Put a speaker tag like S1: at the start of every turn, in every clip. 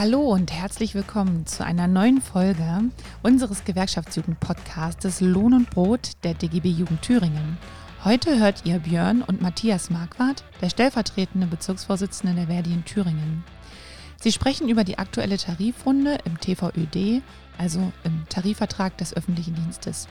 S1: Hallo und herzlich willkommen zu einer neuen Folge unseres Gewerkschaftsjugend-Podcastes Lohn und Brot der DGB Jugend Thüringen. Heute hört ihr Björn und Matthias Marquardt, der stellvertretende Bezirksvorsitzende der Verdi in Thüringen. Sie sprechen über die aktuelle Tarifrunde im TVÖD, also im Tarifvertrag des öffentlichen Dienstes.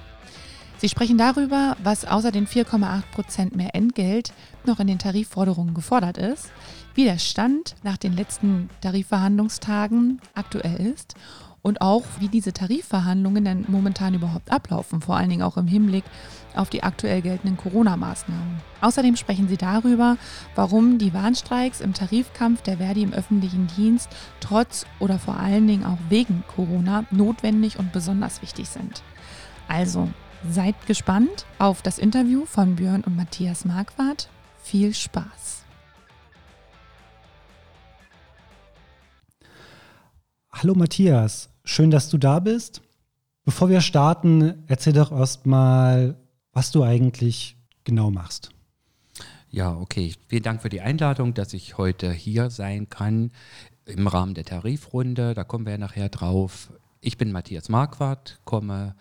S1: Sie sprechen darüber, was außer den 4,8 Prozent mehr Entgelt noch in den Tarifforderungen gefordert ist, wie der Stand nach den letzten Tarifverhandlungstagen aktuell ist und auch wie diese Tarifverhandlungen denn momentan überhaupt ablaufen, vor allen Dingen auch im Hinblick auf die aktuell geltenden Corona-Maßnahmen. Außerdem sprechen sie darüber, warum die Warnstreiks im Tarifkampf der Verdi im öffentlichen Dienst trotz oder vor allen Dingen auch wegen Corona notwendig und besonders wichtig sind. Also seid gespannt auf das Interview von Björn und Matthias Marquardt. Viel Spaß!
S2: Hallo Matthias, schön, dass du da bist. Bevor wir starten, erzähl doch erstmal, was du eigentlich genau machst.
S3: Ja, okay. Vielen Dank für die Einladung, dass ich heute hier sein kann im Rahmen der Tarifrunde. Da kommen wir ja nachher drauf. Ich bin Matthias Marquardt, komme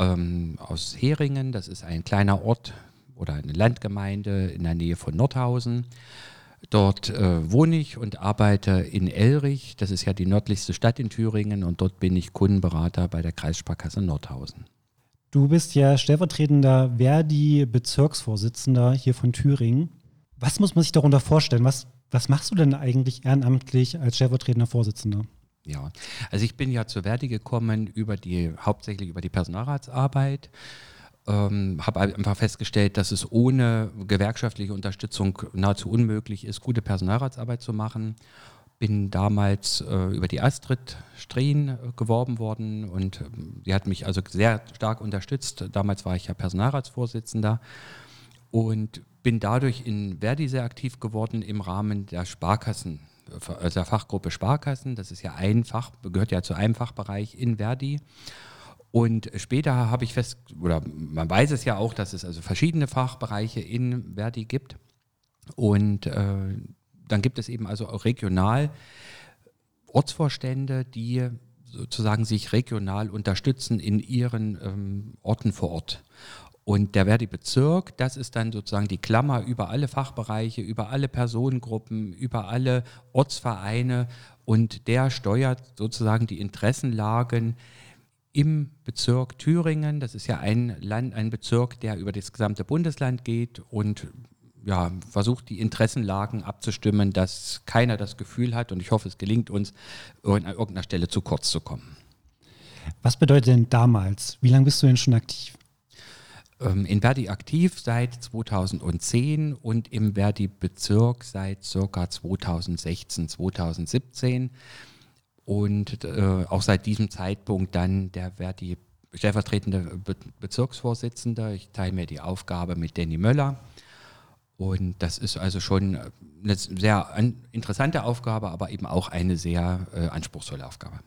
S3: ähm, aus Heringen. Das ist ein kleiner Ort oder eine Landgemeinde in der Nähe von Nordhausen. Dort äh, wohne ich und arbeite in Elrich. Das ist ja die nördlichste Stadt in Thüringen und dort bin ich Kundenberater bei der Kreissparkasse Nordhausen.
S2: Du bist ja stellvertretender Verdi-Bezirksvorsitzender hier von Thüringen. Was muss man sich darunter vorstellen? Was, was machst du denn eigentlich ehrenamtlich als stellvertretender Vorsitzender?
S3: Ja, also ich bin ja zu Verdi gekommen über die, hauptsächlich über die Personalratsarbeit ähm, habe einfach festgestellt, dass es ohne gewerkschaftliche Unterstützung nahezu unmöglich ist, gute Personalratsarbeit zu machen. Bin damals äh, über die Astrid Strehn äh, geworben worden und äh, die hat mich also sehr stark unterstützt. Damals war ich ja Personalratsvorsitzender und bin dadurch in Verdi sehr aktiv geworden im Rahmen der Sparkassen, der Fachgruppe Sparkassen. Das ist ja ein Fach, gehört ja zu einem Fachbereich in Verdi. Und später habe ich fest, oder man weiß es ja auch, dass es also verschiedene Fachbereiche in Verdi gibt. Und äh, dann gibt es eben also auch regional Ortsvorstände, die sozusagen sich regional unterstützen in ihren ähm, Orten vor Ort. Und der Verdi-Bezirk, das ist dann sozusagen die Klammer über alle Fachbereiche, über alle Personengruppen, über alle Ortsvereine und der steuert sozusagen die Interessenlagen im Bezirk Thüringen. Das ist ja ein Land, ein Bezirk, der über das gesamte Bundesland geht und ja, versucht, die Interessenlagen abzustimmen, dass keiner das Gefühl hat, und ich hoffe, es gelingt uns, an irgendeiner Stelle zu kurz zu kommen.
S2: Was bedeutet denn damals? Wie lange bist du denn schon aktiv?
S3: Ähm, in Verdi aktiv seit 2010 und im Verdi-Bezirk seit circa 2016, 2017 und äh, auch seit diesem Zeitpunkt dann der Verdi stellvertretende Be Bezirksvorsitzender. Ich teile mir die Aufgabe mit Danny Möller. Und das ist also schon eine sehr interessante Aufgabe, aber eben auch eine sehr äh, anspruchsvolle Aufgabe.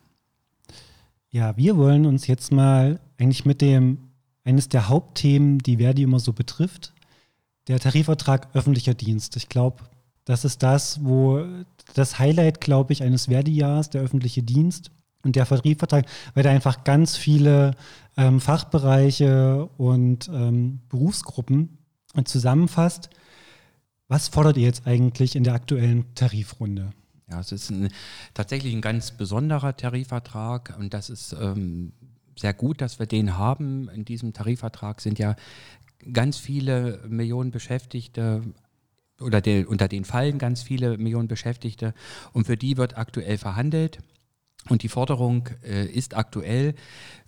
S2: Ja, wir wollen uns jetzt mal eigentlich mit dem, eines der Hauptthemen, die Verdi immer so betrifft, der Tarifvertrag öffentlicher Dienst. Ich glaube, das ist das, wo das Highlight, glaube ich, eines Verdi-Jahres, der öffentliche Dienst und der Vertriebsvertrag, weil da einfach ganz viele ähm, Fachbereiche und ähm, Berufsgruppen zusammenfasst. Was fordert ihr jetzt eigentlich in der aktuellen Tarifrunde?
S3: Ja, es ist ein, tatsächlich ein ganz besonderer Tarifvertrag und das ist ähm, sehr gut, dass wir den haben. In diesem Tarifvertrag sind ja ganz viele Millionen Beschäftigte oder der, unter denen fallen ganz viele Millionen Beschäftigte und für die wird aktuell verhandelt. Und die Forderung äh, ist aktuell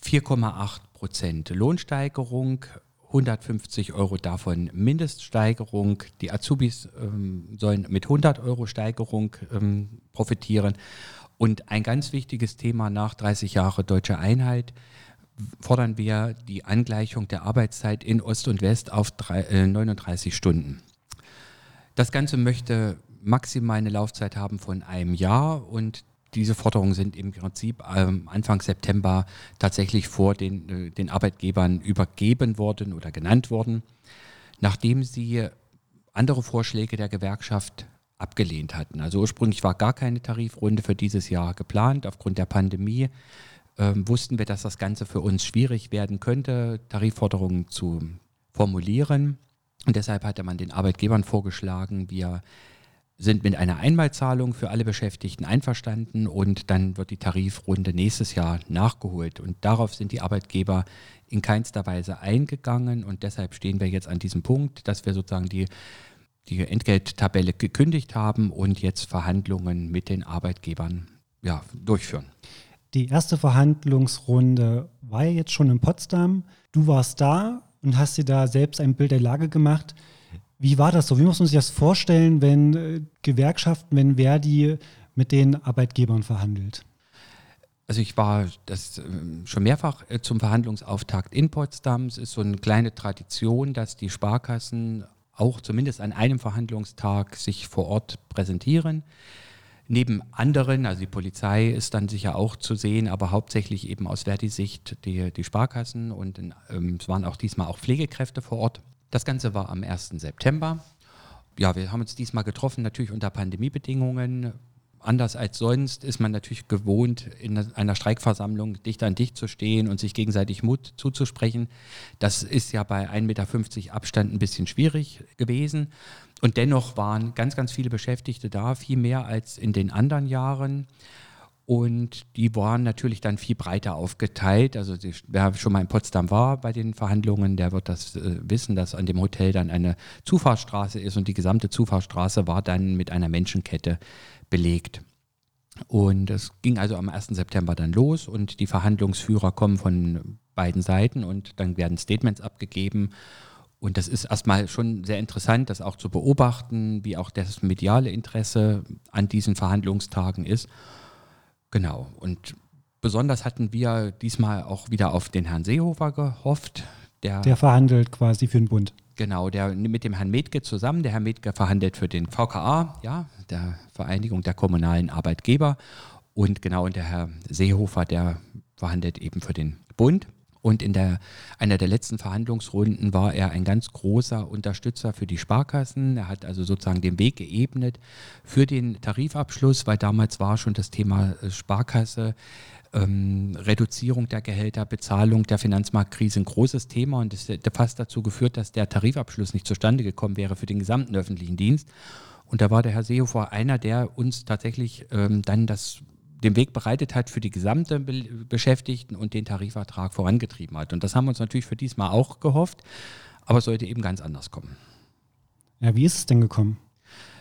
S3: 4,8 Prozent Lohnsteigerung, 150 Euro davon Mindeststeigerung. Die Azubis ähm, sollen mit 100 Euro Steigerung ähm, profitieren. Und ein ganz wichtiges Thema nach 30 Jahren deutsche Einheit fordern wir die Angleichung der Arbeitszeit in Ost und West auf drei, äh, 39 Stunden. Das Ganze möchte maximal eine Laufzeit haben von einem Jahr und diese Forderungen sind im Prinzip ähm, Anfang September tatsächlich vor den, äh, den Arbeitgebern übergeben worden oder genannt worden. Nachdem sie andere Vorschläge der Gewerkschaft abgelehnt hatten. Also ursprünglich war gar keine Tarifrunde für dieses Jahr geplant. Aufgrund der Pandemie ähm, wussten wir, dass das Ganze für uns schwierig werden könnte, Tarifforderungen zu formulieren. Und deshalb hatte man den Arbeitgebern vorgeschlagen, wir sind mit einer Einmalzahlung für alle Beschäftigten einverstanden und dann wird die Tarifrunde nächstes Jahr nachgeholt. Und darauf sind die Arbeitgeber in keinster Weise eingegangen und deshalb stehen wir jetzt an diesem Punkt, dass wir sozusagen die, die Entgelttabelle gekündigt haben und jetzt Verhandlungen mit den Arbeitgebern ja, durchführen.
S2: Die erste Verhandlungsrunde war ja jetzt schon in Potsdam. Du warst da und hast dir da selbst ein Bild der Lage gemacht. Wie war das so? Wie muss man sich das vorstellen, wenn äh, Gewerkschaften, wenn Verdi mit den Arbeitgebern verhandelt?
S3: Also ich war das ähm, schon mehrfach äh, zum Verhandlungsauftakt in Potsdam. Es ist so eine kleine Tradition, dass die Sparkassen auch zumindest an einem Verhandlungstag sich vor Ort präsentieren. Neben anderen, also die Polizei ist dann sicher auch zu sehen, aber hauptsächlich eben aus Verdi-Sicht die, die Sparkassen und ähm, es waren auch diesmal auch Pflegekräfte vor Ort. Das Ganze war am 1. September. Ja, wir haben uns diesmal getroffen, natürlich unter Pandemiebedingungen. Anders als sonst ist man natürlich gewohnt, in einer Streikversammlung dicht an dicht zu stehen und sich gegenseitig Mut zuzusprechen. Das ist ja bei 1,50 Meter Abstand ein bisschen schwierig gewesen. Und dennoch waren ganz, ganz viele Beschäftigte da, viel mehr als in den anderen Jahren. Und die waren natürlich dann viel breiter aufgeteilt. Also die, wer schon mal in Potsdam war bei den Verhandlungen, der wird das äh, wissen, dass an dem Hotel dann eine Zufahrtsstraße ist und die gesamte Zufahrtsstraße war dann mit einer Menschenkette belegt. Und es ging also am 1. September dann los und die Verhandlungsführer kommen von beiden Seiten und dann werden Statements abgegeben und das ist erstmal schon sehr interessant, das auch zu beobachten, wie auch das mediale Interesse an diesen Verhandlungstagen ist. Genau. Und besonders hatten wir diesmal auch wieder auf den Herrn Seehofer gehofft.
S2: Der, der verhandelt quasi für den Bund.
S3: Genau, der mit dem Herrn Metke zusammen. Der Herr Metke verhandelt für den VKA, ja, der Vereinigung der kommunalen Arbeitgeber. Und genau, und der Herr Seehofer, der verhandelt eben für den Bund. Und in der, einer der letzten Verhandlungsrunden war er ein ganz großer Unterstützer für die Sparkassen. Er hat also sozusagen den Weg geebnet für den Tarifabschluss, weil damals war schon das Thema äh, Sparkasse, ähm, Reduzierung der Gehälter, Bezahlung der Finanzmarktkrise ein großes Thema und das hat fast dazu geführt, dass der Tarifabschluss nicht zustande gekommen wäre für den gesamten öffentlichen Dienst. Und da war der Herr Seehofer einer, der uns tatsächlich ähm, dann das den Weg bereitet hat für die gesamte Be Beschäftigten und den Tarifvertrag vorangetrieben hat. Und das haben wir uns natürlich für diesmal auch gehofft, aber es sollte eben ganz anders kommen.
S2: Ja, wie ist es denn gekommen?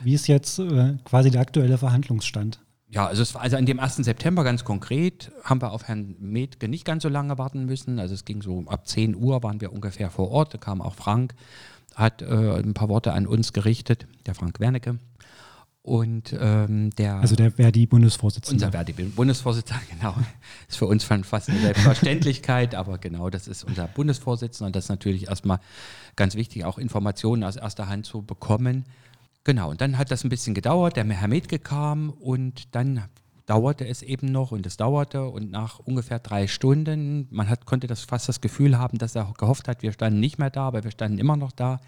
S2: Wie ist jetzt äh, quasi der aktuelle Verhandlungsstand?
S3: Ja, also, es war, also an dem 1. September ganz konkret haben wir auf Herrn Metke nicht ganz so lange warten müssen. Also es ging so ab 10 Uhr waren wir ungefähr vor Ort. Da kam auch Frank, hat äh, ein paar Worte an uns gerichtet, der Frank Wernecke. Und ähm, der.
S2: Also der Verdi-Bundesvorsitzende.
S3: Unser Verdi-Bundesvorsitzender, genau. Ist für uns fast eine Selbstverständlichkeit, aber genau, das ist unser Bundesvorsitzender und das ist natürlich erstmal ganz wichtig, auch Informationen aus erster Hand zu bekommen. Genau, und dann hat das ein bisschen gedauert, der Herr Metke kam und dann dauerte es eben noch und es dauerte und nach ungefähr drei Stunden, man hat, konnte das fast das Gefühl haben, dass er gehofft hat, wir standen nicht mehr da, aber wir standen immer noch da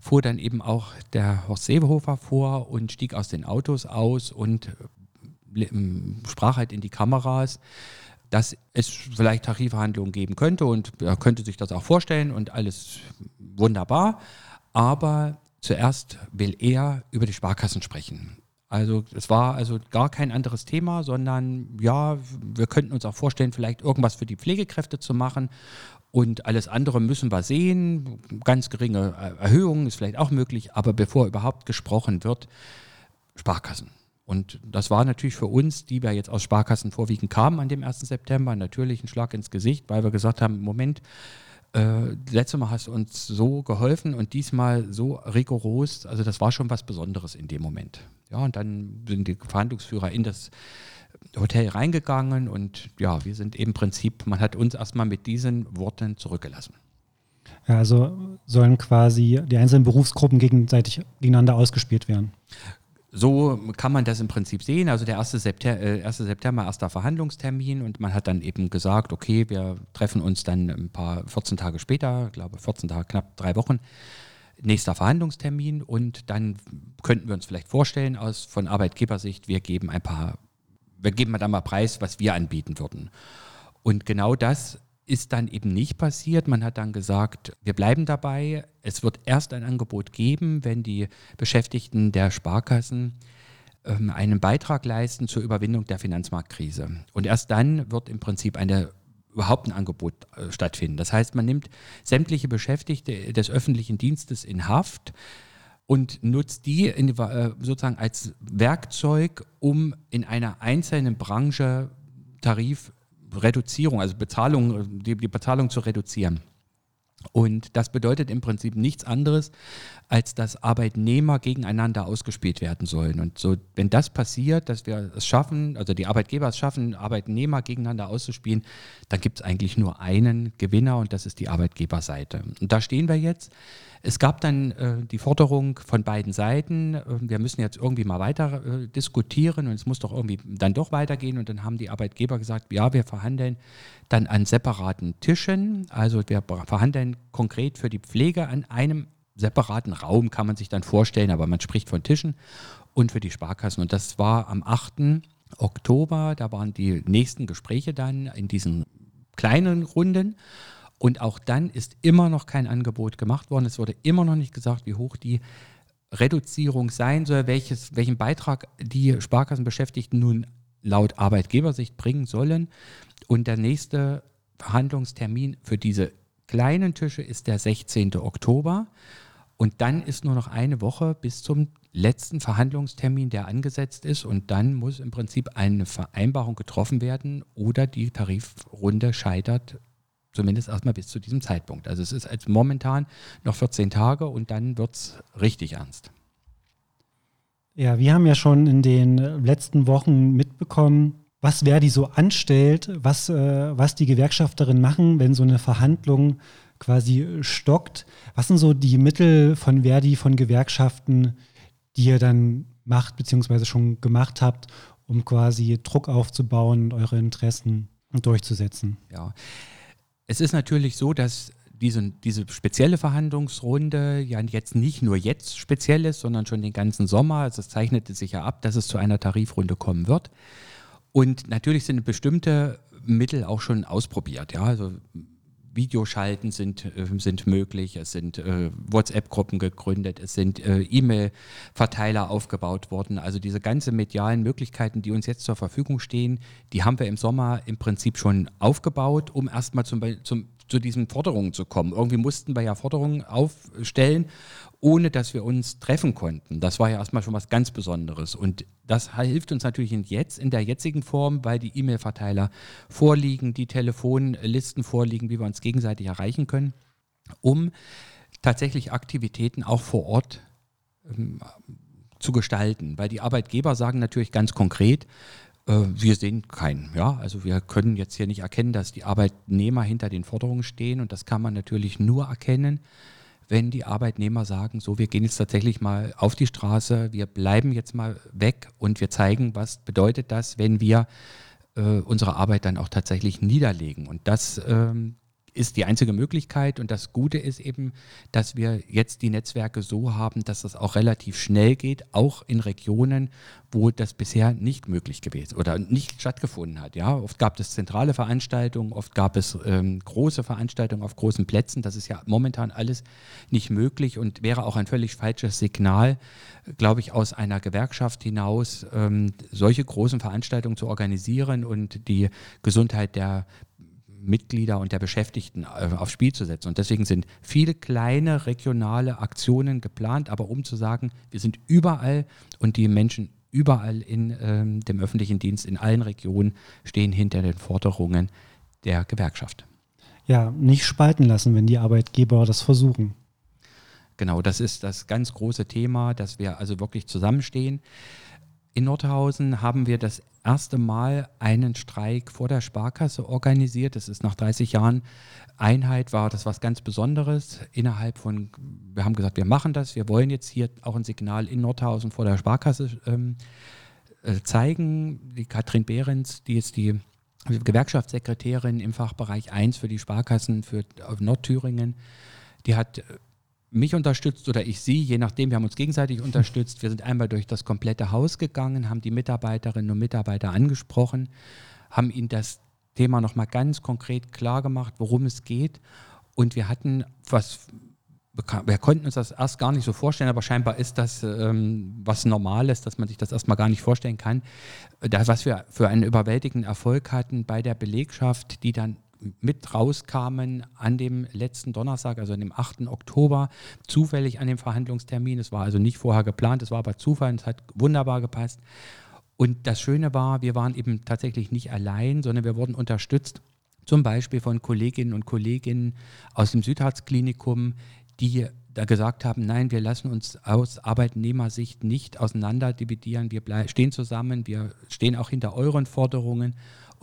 S3: fuhr dann eben auch der Horst Seehofer vor und stieg aus den Autos aus und sprach halt in die Kameras, dass es vielleicht Tarifverhandlungen geben könnte und er könnte sich das auch vorstellen und alles wunderbar. Aber zuerst will er über die Sparkassen sprechen. Also es war also gar kein anderes Thema, sondern ja, wir könnten uns auch vorstellen, vielleicht irgendwas für die Pflegekräfte zu machen und alles andere müssen wir sehen. Ganz geringe Erhöhungen ist vielleicht auch möglich, aber bevor überhaupt gesprochen wird, Sparkassen. Und das war natürlich für uns, die wir jetzt aus Sparkassen vorwiegend kamen an dem 1. September, natürlich ein Schlag ins Gesicht, weil wir gesagt haben, Moment, äh, letztes Mal hast du uns so geholfen und diesmal so rigoros, also das war schon was Besonderes in dem Moment. Ja, und dann sind die Verhandlungsführer in das Hotel reingegangen und ja, wir sind im Prinzip, man hat uns erstmal mit diesen Worten zurückgelassen.
S2: Ja, also sollen quasi die einzelnen Berufsgruppen gegenseitig gegeneinander ausgespielt werden.
S3: So kann man das im Prinzip sehen. Also der 1. September, äh, 1. September, erster Verhandlungstermin und man hat dann eben gesagt, okay, wir treffen uns dann ein paar 14 Tage später, glaube 14 Tage, knapp drei Wochen nächster Verhandlungstermin und dann könnten wir uns vielleicht vorstellen aus von Arbeitgebersicht, wir geben ein paar, wir geben dann mal Preis, was wir anbieten würden. Und genau das ist dann eben nicht passiert. Man hat dann gesagt, wir bleiben dabei. Es wird erst ein Angebot geben, wenn die Beschäftigten der Sparkassen ähm, einen Beitrag leisten zur Überwindung der Finanzmarktkrise. Und erst dann wird im Prinzip eine überhaupt ein Angebot äh, stattfinden. Das heißt, man nimmt sämtliche Beschäftigte des öffentlichen Dienstes in Haft und nutzt die in, äh, sozusagen als Werkzeug, um in einer einzelnen Branche Tarifreduzierung, also Bezahlung, die, die Bezahlung zu reduzieren. Und das bedeutet im Prinzip nichts anderes, als dass Arbeitnehmer gegeneinander ausgespielt werden sollen. Und so, wenn das passiert, dass wir es schaffen, also die Arbeitgeber es schaffen, Arbeitnehmer gegeneinander auszuspielen, dann gibt es eigentlich nur einen Gewinner und das ist die Arbeitgeberseite. Und da stehen wir jetzt. Es gab dann äh, die Forderung von beiden Seiten, äh, wir müssen jetzt irgendwie mal weiter äh, diskutieren und es muss doch irgendwie dann doch weitergehen. Und dann haben die Arbeitgeber gesagt, ja, wir verhandeln dann an separaten Tischen. Also wir verhandeln konkret für die Pflege an einem separaten Raum, kann man sich dann vorstellen, aber man spricht von Tischen und für die Sparkassen. Und das war am 8. Oktober, da waren die nächsten Gespräche dann in diesen kleinen Runden. Und auch dann ist immer noch kein Angebot gemacht worden. Es wurde immer noch nicht gesagt, wie hoch die Reduzierung sein soll, welches, welchen Beitrag die Sparkassenbeschäftigten nun laut Arbeitgebersicht bringen sollen. Und der nächste Verhandlungstermin für diese kleinen Tische ist der 16. Oktober. Und dann ist nur noch eine Woche bis zum letzten Verhandlungstermin, der angesetzt ist. Und dann muss im Prinzip eine Vereinbarung getroffen werden oder die Tarifrunde scheitert, zumindest erstmal bis zu diesem Zeitpunkt. Also es ist als momentan noch 14 Tage und dann wird es richtig ernst.
S2: Ja, wir haben ja schon in den letzten Wochen mitbekommen, was Verdi so anstellt, was, äh, was die Gewerkschafterinnen machen, wenn so eine Verhandlung quasi stockt. Was sind so die Mittel von Verdi, von Gewerkschaften, die ihr dann macht, beziehungsweise schon gemacht habt, um quasi Druck aufzubauen und eure Interessen durchzusetzen?
S3: Ja, es ist natürlich so, dass diese, diese spezielle Verhandlungsrunde ja jetzt nicht nur jetzt speziell ist, sondern schon den ganzen Sommer. Also es zeichnete sich ja ab, dass es zu einer Tarifrunde kommen wird. Und natürlich sind bestimmte Mittel auch schon ausprobiert. Ja, also Videoschalten sind, äh, sind möglich, es sind äh, WhatsApp-Gruppen gegründet, es sind äh, E-Mail-Verteiler aufgebaut worden. Also diese ganzen medialen Möglichkeiten, die uns jetzt zur Verfügung stehen, die haben wir im Sommer im Prinzip schon aufgebaut, um erstmal zum, zum, zu diesen Forderungen zu kommen. Irgendwie mussten wir ja Forderungen aufstellen ohne dass wir uns treffen konnten. Das war ja erstmal schon was ganz Besonderes. Und das hilft uns natürlich jetzt in der jetzigen Form, weil die E-Mail-Verteiler vorliegen, die Telefonlisten vorliegen, wie wir uns gegenseitig erreichen können, um tatsächlich Aktivitäten auch vor Ort ähm, zu gestalten. Weil die Arbeitgeber sagen natürlich ganz konkret, wir sehen keinen. Ja? Also wir können jetzt hier nicht erkennen, dass die Arbeitnehmer hinter den Forderungen stehen und das kann man natürlich nur erkennen, wenn die Arbeitnehmer sagen, so, wir gehen jetzt tatsächlich mal auf die Straße, wir bleiben jetzt mal weg und wir zeigen, was bedeutet das, wenn wir äh, unsere Arbeit dann auch tatsächlich niederlegen. Und das ähm, ist die einzige Möglichkeit. Und das Gute ist eben, dass wir jetzt die Netzwerke so haben, dass das auch relativ schnell geht, auch in Regionen, wo das bisher nicht möglich gewesen oder nicht stattgefunden hat. Ja, oft gab es zentrale Veranstaltungen, oft gab es ähm, große Veranstaltungen auf großen Plätzen. Das ist ja momentan alles nicht möglich und wäre auch ein völlig falsches Signal, glaube ich, aus einer Gewerkschaft hinaus ähm, solche großen Veranstaltungen zu organisieren und die Gesundheit der Mitglieder und der Beschäftigten äh, aufs Spiel zu setzen. Und deswegen sind viele kleine regionale Aktionen geplant, aber um zu sagen, wir sind überall und die Menschen überall in ähm, dem öffentlichen Dienst in allen Regionen stehen hinter den Forderungen der Gewerkschaft.
S2: Ja, nicht spalten lassen, wenn die Arbeitgeber das versuchen.
S3: Genau, das ist das ganz große Thema, dass wir also wirklich zusammenstehen. In Nordhausen haben wir das erste Mal einen Streik vor der Sparkasse organisiert. Das ist nach 30 Jahren Einheit, war das was ganz Besonderes. Innerhalb von, wir haben gesagt, wir machen das, wir wollen jetzt hier auch ein Signal in Nordhausen vor der Sparkasse ähm, äh, zeigen. Die Katrin Behrens, die ist die Gewerkschaftssekretärin im Fachbereich 1 für die Sparkassen für Nordthüringen, die hat mich unterstützt oder ich sie, je nachdem, wir haben uns gegenseitig unterstützt. Wir sind einmal durch das komplette Haus gegangen, haben die Mitarbeiterinnen und Mitarbeiter angesprochen, haben ihnen das Thema nochmal ganz konkret klar gemacht, worum es geht. Und wir hatten, was wir konnten uns das erst gar nicht so vorstellen, aber scheinbar ist das ähm, was Normales, dass man sich das erstmal gar nicht vorstellen kann. Das, was wir für einen überwältigenden Erfolg hatten bei der Belegschaft, die dann mit rauskamen an dem letzten Donnerstag, also an dem 8. Oktober, zufällig an dem Verhandlungstermin. Es war also nicht vorher geplant, es war aber Zufall, es hat wunderbar gepasst. Und das Schöne war, wir waren eben tatsächlich nicht allein, sondern wir wurden unterstützt, zum Beispiel von Kolleginnen und Kollegen aus dem Südharz-Klinikum, die da gesagt haben, nein, wir lassen uns aus Arbeitnehmersicht nicht auseinander dividieren, wir stehen zusammen, wir stehen auch hinter euren Forderungen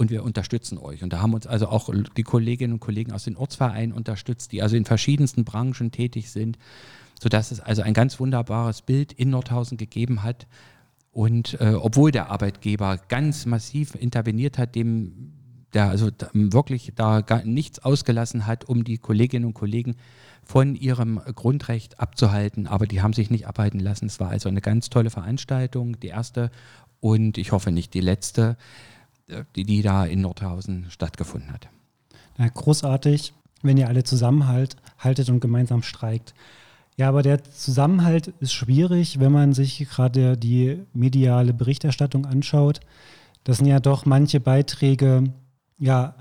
S3: und wir unterstützen euch. Und da haben uns also auch die Kolleginnen und Kollegen aus den Ortsvereinen unterstützt, die also in verschiedensten Branchen tätig sind, sodass es also ein ganz wunderbares Bild in Nordhausen gegeben hat. Und äh, obwohl der Arbeitgeber ganz massiv interveniert hat, dem der also wirklich da gar nichts ausgelassen hat, um die Kolleginnen und Kollegen von ihrem Grundrecht abzuhalten, aber die haben sich nicht abhalten lassen. Es war also eine ganz tolle Veranstaltung, die erste und ich hoffe nicht die letzte die, die da in Nordhausen stattgefunden hat.
S2: Ja, großartig, wenn ihr alle zusammenhaltet und gemeinsam streikt. Ja, aber der Zusammenhalt ist schwierig, wenn man sich gerade die mediale Berichterstattung anschaut. Das sind ja doch manche Beiträge, ja,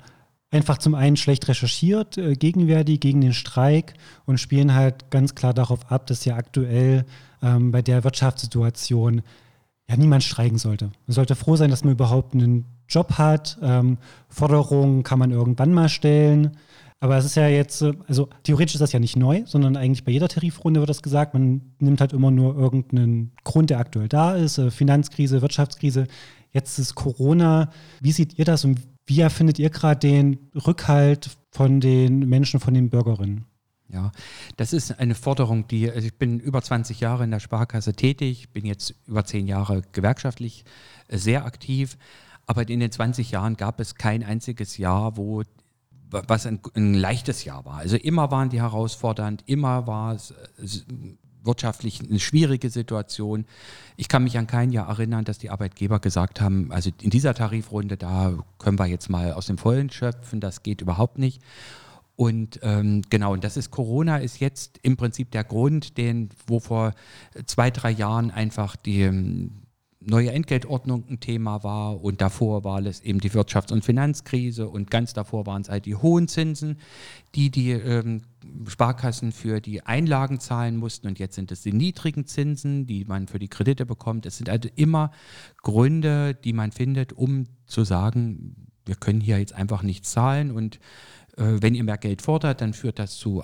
S2: einfach zum einen schlecht recherchiert äh, gegen Verdi, gegen den Streik und spielen halt ganz klar darauf ab, dass ja aktuell ähm, bei der Wirtschaftssituation ja niemand streiken sollte. Man sollte froh sein, dass man überhaupt einen Job hat. Ähm, Forderungen kann man irgendwann mal stellen. Aber es ist ja jetzt, äh, also theoretisch ist das ja nicht neu, sondern eigentlich bei jeder Tarifrunde wird das gesagt. Man nimmt halt immer nur irgendeinen Grund, der aktuell da ist. Äh, Finanzkrise, Wirtschaftskrise. Jetzt ist Corona. Wie seht ihr das und wie erfindet ihr gerade den Rückhalt von den Menschen, von den Bürgerinnen?
S3: Ja, das ist eine Forderung, die, also ich bin über 20 Jahre in der Sparkasse tätig, bin jetzt über 10 Jahre gewerkschaftlich äh, sehr aktiv. Aber in den 20 Jahren gab es kein einziges Jahr, wo was ein, ein leichtes Jahr war. Also immer waren die herausfordernd, immer war es wirtschaftlich eine schwierige Situation. Ich kann mich an kein Jahr erinnern, dass die Arbeitgeber gesagt haben, also in dieser Tarifrunde, da können wir jetzt mal aus dem Vollen schöpfen, das geht überhaupt nicht. Und ähm, genau, und das ist Corona ist jetzt im Prinzip der Grund, den, wo vor zwei, drei Jahren einfach die, neue Entgeltordnung ein Thema war und davor war es eben die Wirtschafts- und Finanzkrise und ganz davor waren es halt die hohen Zinsen, die die ähm, Sparkassen für die Einlagen zahlen mussten und jetzt sind es die niedrigen Zinsen, die man für die Kredite bekommt. Es sind also immer Gründe, die man findet, um zu sagen, wir können hier jetzt einfach nicht zahlen und äh, wenn ihr mehr Geld fordert, dann führt das zu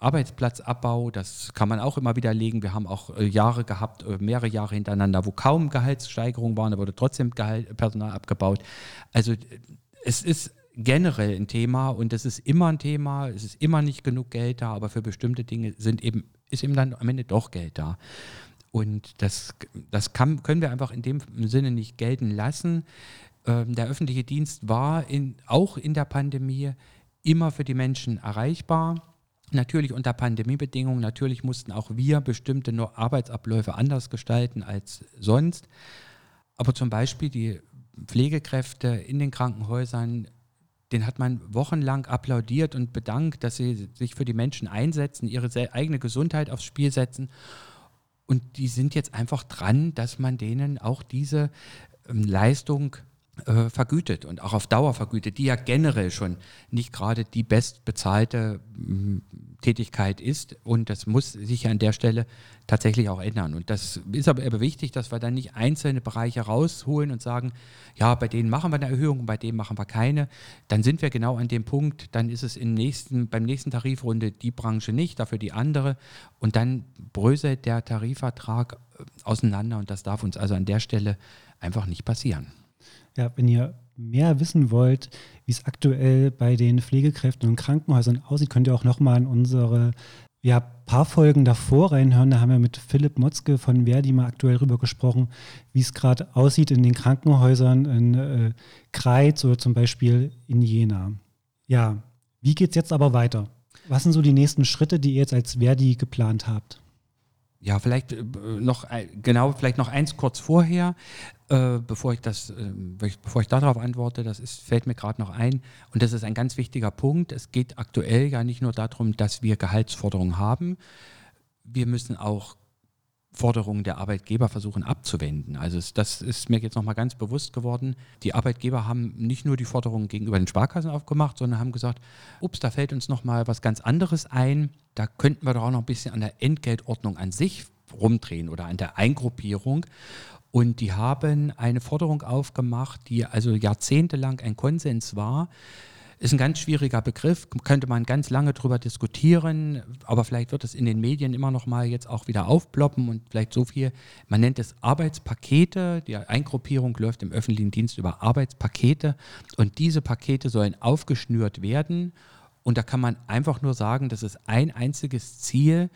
S3: Arbeitsplatzabbau, das kann man auch immer widerlegen. Wir haben auch äh, Jahre gehabt, äh, mehrere Jahre hintereinander, wo kaum Gehaltssteigerungen waren, da wurde trotzdem Gehalt, Personal abgebaut. Also es ist generell ein Thema und es ist immer ein Thema, es ist immer nicht genug Geld da, aber für bestimmte Dinge sind eben, ist eben dann am Ende doch Geld da. Und das, das kann, können wir einfach in dem Sinne nicht gelten lassen. Ähm, der öffentliche Dienst war in, auch in der Pandemie immer für die Menschen erreichbar Natürlich unter Pandemiebedingungen, natürlich mussten auch wir bestimmte Arbeitsabläufe anders gestalten als sonst. Aber zum Beispiel die Pflegekräfte in den Krankenhäusern, den hat man wochenlang applaudiert und bedankt, dass sie sich für die Menschen einsetzen, ihre eigene Gesundheit aufs Spiel setzen. Und die sind jetzt einfach dran, dass man denen auch diese ähm, Leistung äh, vergütet und auch auf Dauer vergütet, die ja generell schon nicht gerade die bestbezahlte hm, Tätigkeit ist. Und das muss sich ja an der Stelle tatsächlich auch ändern. Und das ist aber eben wichtig, dass wir dann nicht einzelne Bereiche rausholen und sagen, ja, bei denen machen wir eine Erhöhung, bei denen machen wir keine. Dann sind wir genau an dem Punkt, dann ist es im nächsten, beim nächsten Tarifrunde die Branche nicht, dafür die andere. Und dann bröselt der Tarifvertrag äh, auseinander und das darf uns also an der Stelle einfach nicht passieren.
S2: Ja, wenn ihr mehr wissen wollt, wie es aktuell bei den Pflegekräften und Krankenhäusern aussieht, könnt ihr auch nochmal in unsere ja, paar Folgen davor reinhören. Da haben wir mit Philipp Motzke von Verdi mal aktuell drüber gesprochen, wie es gerade aussieht in den Krankenhäusern in äh, Kreiz oder zum Beispiel in Jena. Ja, wie geht es jetzt aber weiter? Was sind so die nächsten Schritte, die ihr jetzt als Verdi geplant habt?
S3: Ja, vielleicht äh, noch genau, vielleicht noch eins kurz vorher, äh, bevor ich das, äh, bevor ich darauf antworte, das ist, fällt mir gerade noch ein und das ist ein ganz wichtiger Punkt. Es geht aktuell ja nicht nur darum, dass wir Gehaltsforderungen haben, wir müssen auch Forderungen der Arbeitgeber versuchen abzuwenden. Also das ist mir jetzt nochmal ganz bewusst geworden. Die Arbeitgeber haben nicht nur die Forderungen gegenüber den Sparkassen aufgemacht, sondern haben gesagt, ups, da fällt uns nochmal was ganz anderes ein. Da könnten wir doch auch noch ein bisschen an der Entgeltordnung an sich rumdrehen oder an der Eingruppierung. Und die haben eine Forderung aufgemacht, die also jahrzehntelang ein Konsens war, ist ein ganz schwieriger Begriff, könnte man ganz lange drüber diskutieren, aber vielleicht wird es in den Medien immer noch mal jetzt auch wieder aufploppen und vielleicht so viel. Man nennt es Arbeitspakete. Die Eingruppierung läuft im öffentlichen Dienst über Arbeitspakete und diese Pakete sollen aufgeschnürt werden. Und da kann man einfach nur sagen, das ist ein einziges Ziel,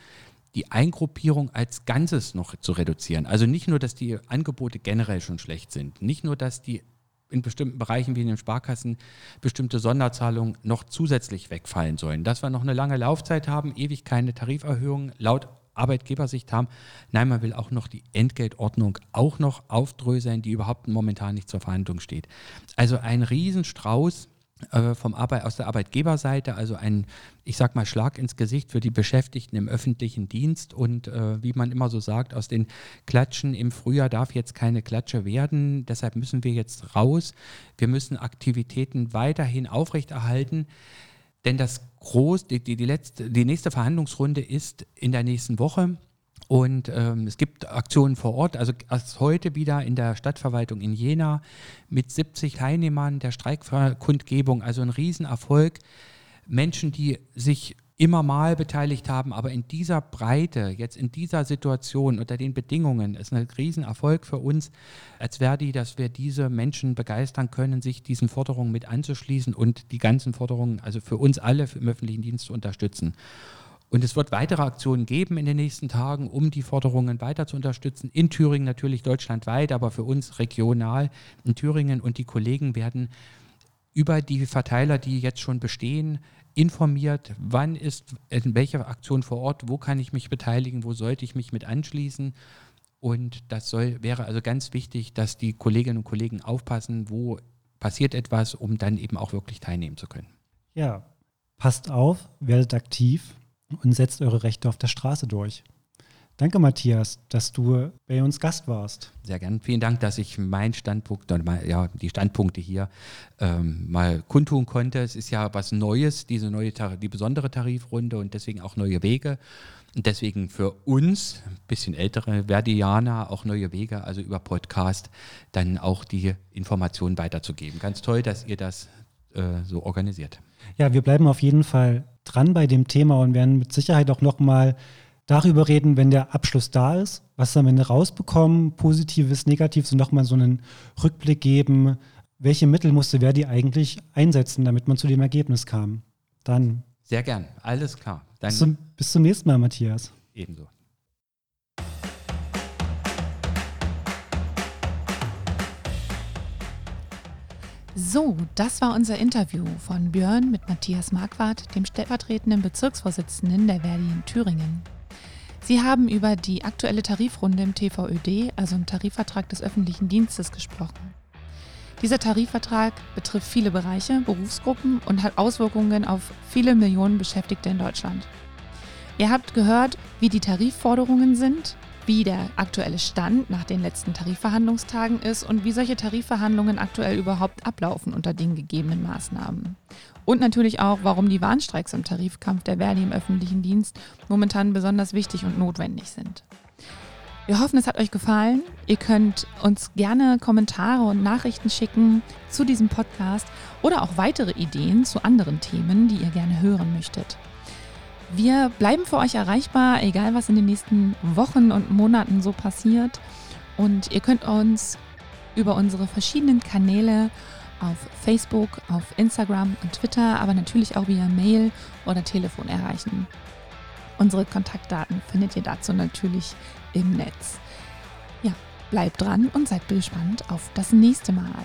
S3: die Eingruppierung als Ganzes noch zu reduzieren. Also nicht nur, dass die Angebote generell schon schlecht sind, nicht nur, dass die in bestimmten Bereichen wie in den Sparkassen bestimmte Sonderzahlungen noch zusätzlich wegfallen sollen. Dass wir noch eine lange Laufzeit haben, ewig keine Tariferhöhung laut Arbeitgebersicht haben. Nein, man will auch noch die Entgeltordnung auch noch aufdröseln, die überhaupt momentan nicht zur Verhandlung steht. Also ein Riesenstrauß vom Arbeit, aus der Arbeitgeberseite, also ein, ich sag mal, Schlag ins Gesicht für die Beschäftigten im öffentlichen Dienst und äh, wie man immer so sagt, aus den Klatschen im Frühjahr darf jetzt keine Klatsche werden, deshalb müssen wir jetzt raus. Wir müssen Aktivitäten weiterhin aufrechterhalten, denn das groß, die, die, die, letzte, die nächste Verhandlungsrunde ist in der nächsten Woche. Und ähm, es gibt Aktionen vor Ort, also erst heute wieder in der Stadtverwaltung in Jena mit 70 Teilnehmern der Streikkundgebung, also ein Riesenerfolg. Menschen, die sich immer mal beteiligt haben, aber in dieser Breite, jetzt in dieser Situation, unter den Bedingungen, ist ein Riesenerfolg für uns als Verdi, dass wir diese Menschen begeistern können, sich diesen Forderungen mit anzuschließen und die ganzen Forderungen, also für uns alle im öffentlichen Dienst zu unterstützen. Und es wird weitere Aktionen geben in den nächsten Tagen, um die Forderungen weiter zu unterstützen. In Thüringen natürlich deutschlandweit, aber für uns regional in Thüringen. Und die Kollegen werden über die Verteiler, die jetzt schon bestehen, informiert, wann ist in welcher Aktion vor Ort, wo kann ich mich beteiligen, wo sollte ich mich mit anschließen. Und das soll, wäre also ganz wichtig, dass die Kolleginnen und Kollegen aufpassen, wo passiert etwas, um dann eben auch wirklich teilnehmen zu können.
S2: Ja, passt auf, werdet aktiv und setzt eure Rechte auf der Straße durch. Danke, Matthias, dass du bei uns Gast warst.
S3: Sehr gern. Vielen Dank, dass ich meinen Standpunkt, ja, die Standpunkte hier ähm, mal kundtun konnte. Es ist ja was Neues, diese neue, die besondere Tarifrunde und deswegen auch neue Wege. Und deswegen für uns, ein bisschen ältere Verdianer, auch neue Wege, also über Podcast, dann auch die Informationen weiterzugeben. Ganz toll, dass ihr das äh, so organisiert.
S2: Ja, wir bleiben auf jeden Fall dran bei dem Thema und werden mit Sicherheit auch nochmal darüber reden, wenn der Abschluss da ist, was wir am Ende rausbekommen, Positives, Negatives und nochmal so einen Rückblick geben, welche Mittel musste Verdi eigentlich einsetzen, damit man zu dem Ergebnis kam. Dann.
S3: Sehr gern, alles klar.
S2: Bis zum, bis zum nächsten Mal, Matthias.
S3: Ebenso.
S1: So, das war unser Interview von Björn mit Matthias Marquardt, dem stellvertretenden Bezirksvorsitzenden der Verdi in Thüringen. Sie haben über die aktuelle Tarifrunde im TVÖD, also im Tarifvertrag des öffentlichen Dienstes, gesprochen. Dieser Tarifvertrag betrifft viele Bereiche, Berufsgruppen und hat Auswirkungen auf viele Millionen Beschäftigte in Deutschland. Ihr habt gehört, wie die Tarifforderungen sind, wie der aktuelle Stand nach den letzten Tarifverhandlungstagen ist und wie solche Tarifverhandlungen aktuell überhaupt ablaufen unter den gegebenen Maßnahmen. Und natürlich auch, warum die Warnstreiks im Tarifkampf der Verdi im öffentlichen Dienst momentan besonders wichtig und notwendig sind. Wir hoffen, es hat euch gefallen. Ihr könnt uns gerne Kommentare und Nachrichten schicken zu diesem Podcast oder auch weitere Ideen zu anderen Themen, die ihr gerne hören möchtet. Wir bleiben für euch erreichbar, egal was in den nächsten Wochen und Monaten so passiert. Und ihr könnt uns über unsere verschiedenen Kanäle auf Facebook, auf Instagram und Twitter, aber natürlich auch via Mail oder Telefon erreichen. Unsere Kontaktdaten findet ihr dazu natürlich im Netz. Ja, bleibt dran und seid gespannt auf das nächste Mal.